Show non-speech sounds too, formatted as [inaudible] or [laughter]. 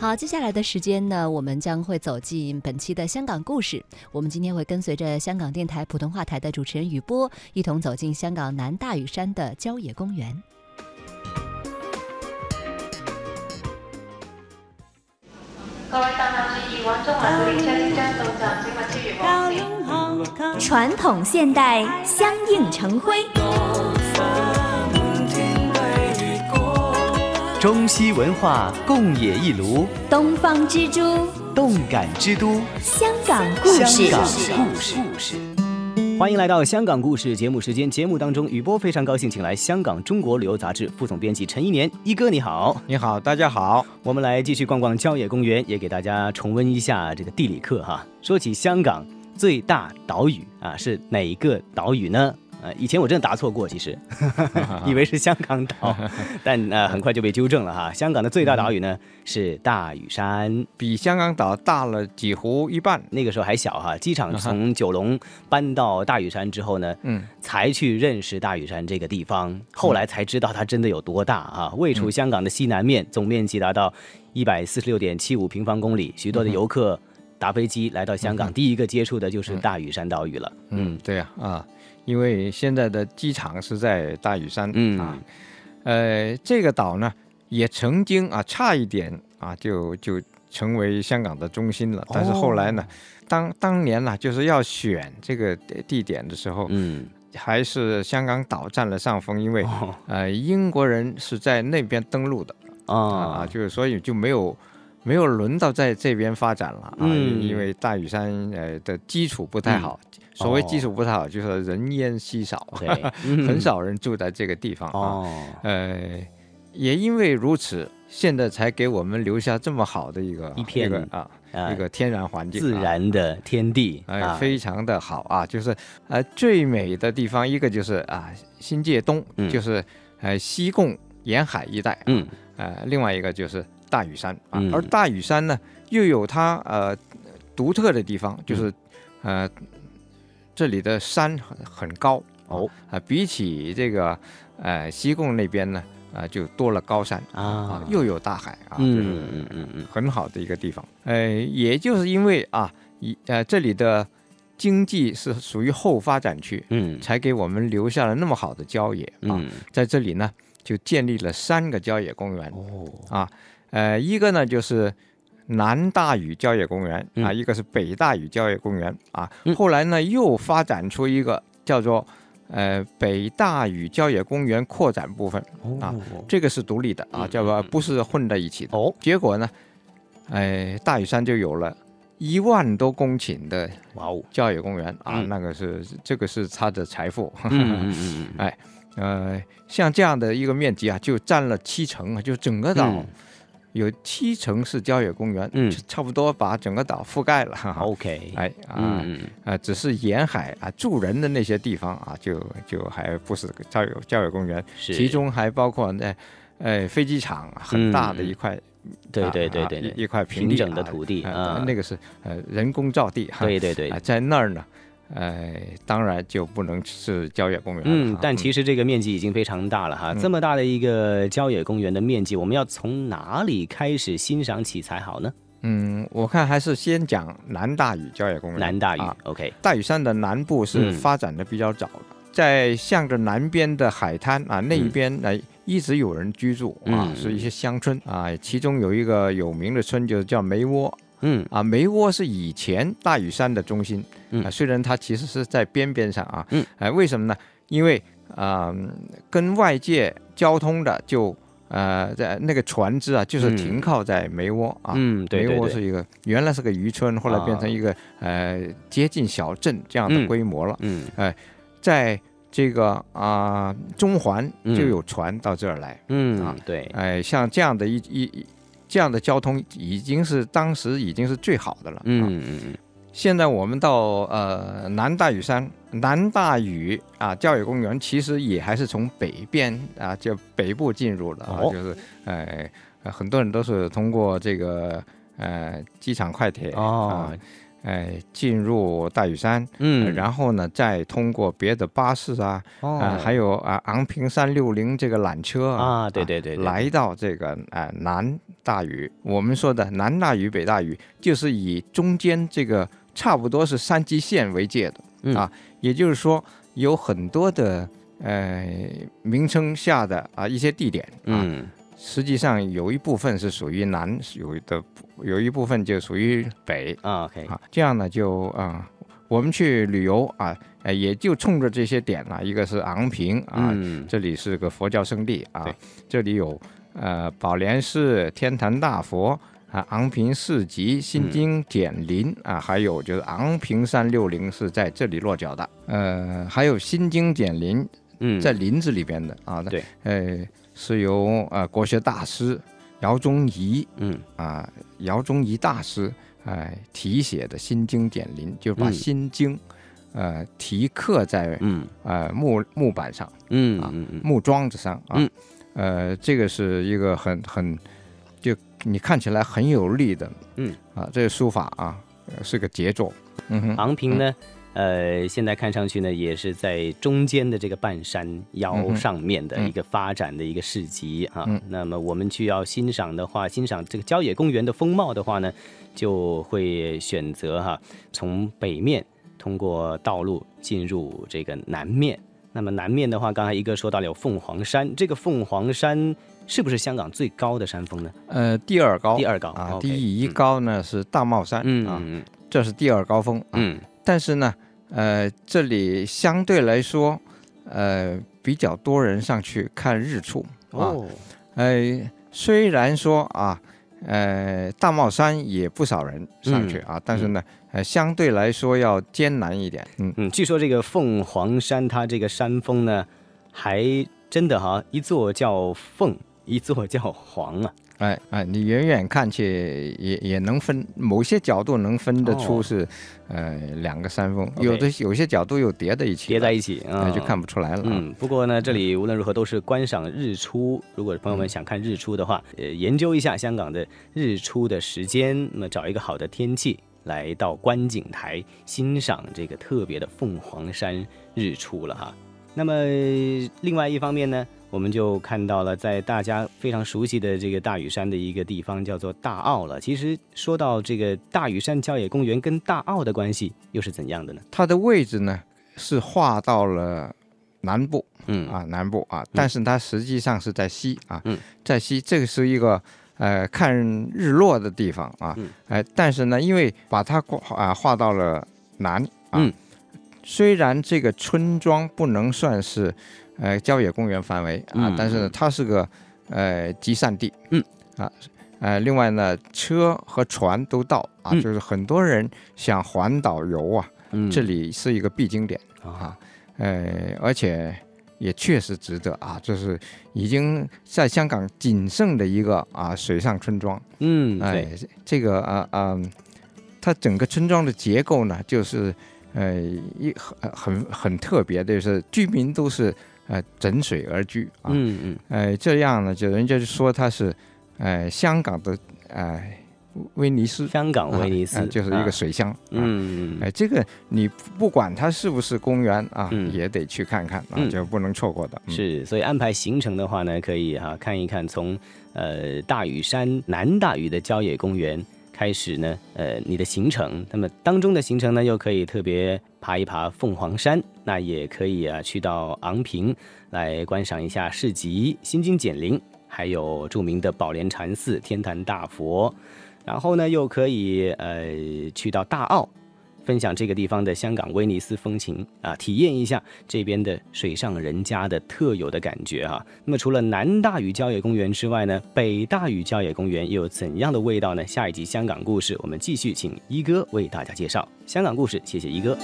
好，接下来的时间呢，我们将会走进本期的香港故事。我们今天会跟随着香港电台普通话台的主持人雨波，一同走进香港南大屿山的郊野公园。传统现代相映成辉，中西文化共冶一炉，东方之珠，动感之都，香港故事。香港故事。欢迎来到香港故事节目时间。节目当中，雨波非常高兴，请来香港中国旅游杂志副总编辑陈一年一哥，你好，你好，大家好。我们来继续逛逛郊野公园，也给大家重温一下这个地理课哈。说起香港最大岛屿啊，是哪一个岛屿呢？呃，以前我真的答错过，其实 [laughs] 以为是香港岛，[laughs] 但呃很快就被纠正了哈。香港的最大岛屿呢是大屿山，比香港岛大了几乎一半。那个时候还小哈，机场从 [laughs] 九龙搬到大屿山之后呢，嗯，才去认识大屿山这个地方，后来才知道它真的有多大啊！位处香港的西南面，总面积达到一百四十六点七五平方公里，许多的游客搭飞机来到香港，第一个接触的就是大屿山岛屿了。嗯，对呀，啊。因为现在的机场是在大屿山嗯。啊，呃，这个岛呢也曾经啊差一点啊就就成为香港的中心了，但是后来呢，当当年呢就是要选这个地点的时候，嗯，还是香港岛占了上风，因为呃英国人是在那边登陆的啊，就是所以就没有没有轮到在这边发展了啊，因为大屿山呃的基础不太好。所谓技术不太好，就是人烟稀少，[laughs] 很少人住在这个地方啊。呃，也因为如此，现在才给我们留下这么好的一个一片啊，一个天然环境，自然的天地，哎，非常的好啊。就是呃，最美的地方一个就是啊，新界东，就是呃西贡沿海一带，嗯，呃，另外一个就是大屿山啊。而大屿山呢，又有它呃独特的地方，就是呃。这里的山很很高哦。啊，比起这个呃西贡那边呢啊，就多了高山啊，又有大海啊，嗯嗯嗯嗯，很好的一个地方。呃，也就是因为啊，一呃这里的经济是属于后发展区，嗯，才给我们留下了那么好的郊野啊，在这里呢就建立了三个郊野公园哦。啊，呃一个呢就是。南大屿郊野公园啊，一个是北大屿郊野公园啊，后来呢又发展出一个叫做呃北大屿郊野公园扩展部分啊，这个是独立的啊，叫做不是混在一起的。哦，结果呢，哎大屿山就有了一万多公顷的哇哦。郊野公园啊，那个是这个是它的财富。嗯嗯嗯，[laughs] 哎呃像这样的一个面积啊，就占了七成啊，就整个岛。有七成是郊野公园，嗯，差不多把整个岛覆盖了。OK，哎啊啊，只是沿海啊住人的那些地方啊，就就还不是郊野郊野公园，其中还包括那，呃，飞机场很大的一块，对对对对，一块平整的土地啊，那个是呃人工造地，对对对，在那儿呢。哎，当然就不能是郊野公园。嗯，但其实这个面积已经非常大了哈。这么大的一个郊野公园的面积，我们要从哪里开始欣赏起才好呢？嗯，我看还是先讲南大屿郊野公园。南大屿，OK。大屿山的南部是发展的比较早的，在向着南边的海滩啊那一边呢，一直有人居住啊，是一些乡村啊，其中有一个有名的村就是叫梅窝。嗯。啊，梅窝是以前大屿山的中心，啊，虽然它其实是在边边上啊，嗯，哎，为什么呢？因为啊，跟外界交通的就呃，在那个船只啊，就是停靠在梅窝啊，嗯，梅窝是一个原来是个渔村，后来变成一个呃接近小镇这样的规模了，嗯，哎，在这个啊中环就有船到这儿来，嗯啊，对，哎，像这样的一一一。这样的交通已经是当时已经是最好的了。嗯嗯嗯。现在我们到呃南大屿山、南大屿啊教育公园，其实也还是从北边啊就北部进入了啊，就是呃很多人都是通过这个呃机场快铁啊。哎，进入大屿山，嗯，然后呢，再通过别的巴士啊，啊，还有啊，昂坪三六零这个缆车啊，对对对，来到这个啊南大屿。我们说的南大屿、北大屿，就是以中间这个差不多是三级线为界的啊。也就是说，有很多的呃名称下的啊一些地点啊，实际上有一部分是属于南，有的有一部分就属于北。啊。OK，啊，这样呢就啊，我们去旅游啊。哎，也就冲着这些点了，一个是昂坪啊，这里是个佛教圣地啊，这里有呃宝莲寺、天坛大佛啊，昂坪四集、心经简林啊，还有就是昂坪三六零是在这里落脚的，呃，还有心经简林，嗯，在林子里边的啊，对，呃，是由呃国学大师姚宗仪，嗯。啊，姚宗仪大师哎题写的心经典林，就把心经。呃，题刻在嗯。呃木木板上，嗯啊木桩子上啊，呃，这个是一个很很就你看起来很有力的，嗯。啊，这个书法啊是个杰作。嗯哼。昂平呢，呃，现在看上去呢也是在中间的这个半山腰上面的一个发展的一个市集啊。那么我们去要欣赏的话，欣赏这个郊野公园的风貌的话呢，就会选择哈从北面。通过道路进入这个南面，那么南面的话，刚才一哥说到了有凤凰山，这个凤凰山是不是香港最高的山峰呢？呃，第二高，第二高啊，第一高呢是大帽山嗯啊，这是第二高峰。嗯，但是呢，呃，这里相对来说，呃，比较多人上去看日出啊。呃，虽然说啊。呃，大帽山也不少人上去啊，但是呢，呃，相对来说要艰难一点。嗯嗯，据说这个凤凰山，它这个山峰呢，还真的哈，一座叫凤，一座叫凰啊。哎哎，你远远看去也也能分，某些角度能分得出是，呃，两个山峰，有的有些角度又叠在一起，叠在一起，那就看不出来了。嗯，不过呢，这里无论如何都是观赏日出。如果朋友们想看日出的话，呃，研究一下香港的日出的时间，那么找一个好的天气，来到观景台欣赏这个特别的凤凰山日出了哈。那么另外一方面呢？我们就看到了，在大家非常熟悉的这个大屿山的一个地方，叫做大澳了。其实说到这个大屿山郊野公园跟大澳的关系又是怎样的呢？它的位置呢是划到了南部，嗯啊南部啊，但是它实际上是在西啊，在西，这个是一个呃看日落的地方啊，哎，但是呢，因为把它啊划到了南啊，虽然这个村庄不能算是。呃，郊野公园范围啊，但是呢它是个呃集散地，嗯。啊，呃，另外呢，车和船都到啊，就是很多人想环岛游啊，这里是一个必经点啊，呃，而且也确实值得啊，就是已经在香港仅剩的一个啊水上村庄，嗯，哎，这个啊啊，它整个村庄的结构呢，就是呃一很很很特别的，就是居民都是。呃，枕水而居啊，嗯嗯，呃，这样呢，就人家就说它是，呃，香港的，呃，威尼斯，香港威尼斯就是一个水乡，嗯嗯，哎，这个你不管它是不是公园啊，也得去看看啊，就不能错过的。是，所以安排行程的话呢，可以哈看一看从呃大屿山南大屿的郊野公园。开始呢，呃，你的行程，那么当中的行程呢，又可以特别爬一爬凤凰山，那也可以啊，去到昂坪来观赏一下市集、心经简灵，还有著名的宝莲禅寺、天坛大佛，然后呢，又可以呃去到大澳。分享这个地方的香港威尼斯风情啊，体验一下这边的水上人家的特有的感觉哈。那么除了南大屿郊野公园之外呢，北大屿郊野公园又有怎样的味道呢？下一集香港故事，我们继续请一哥为大家介绍香港故事。谢谢一哥。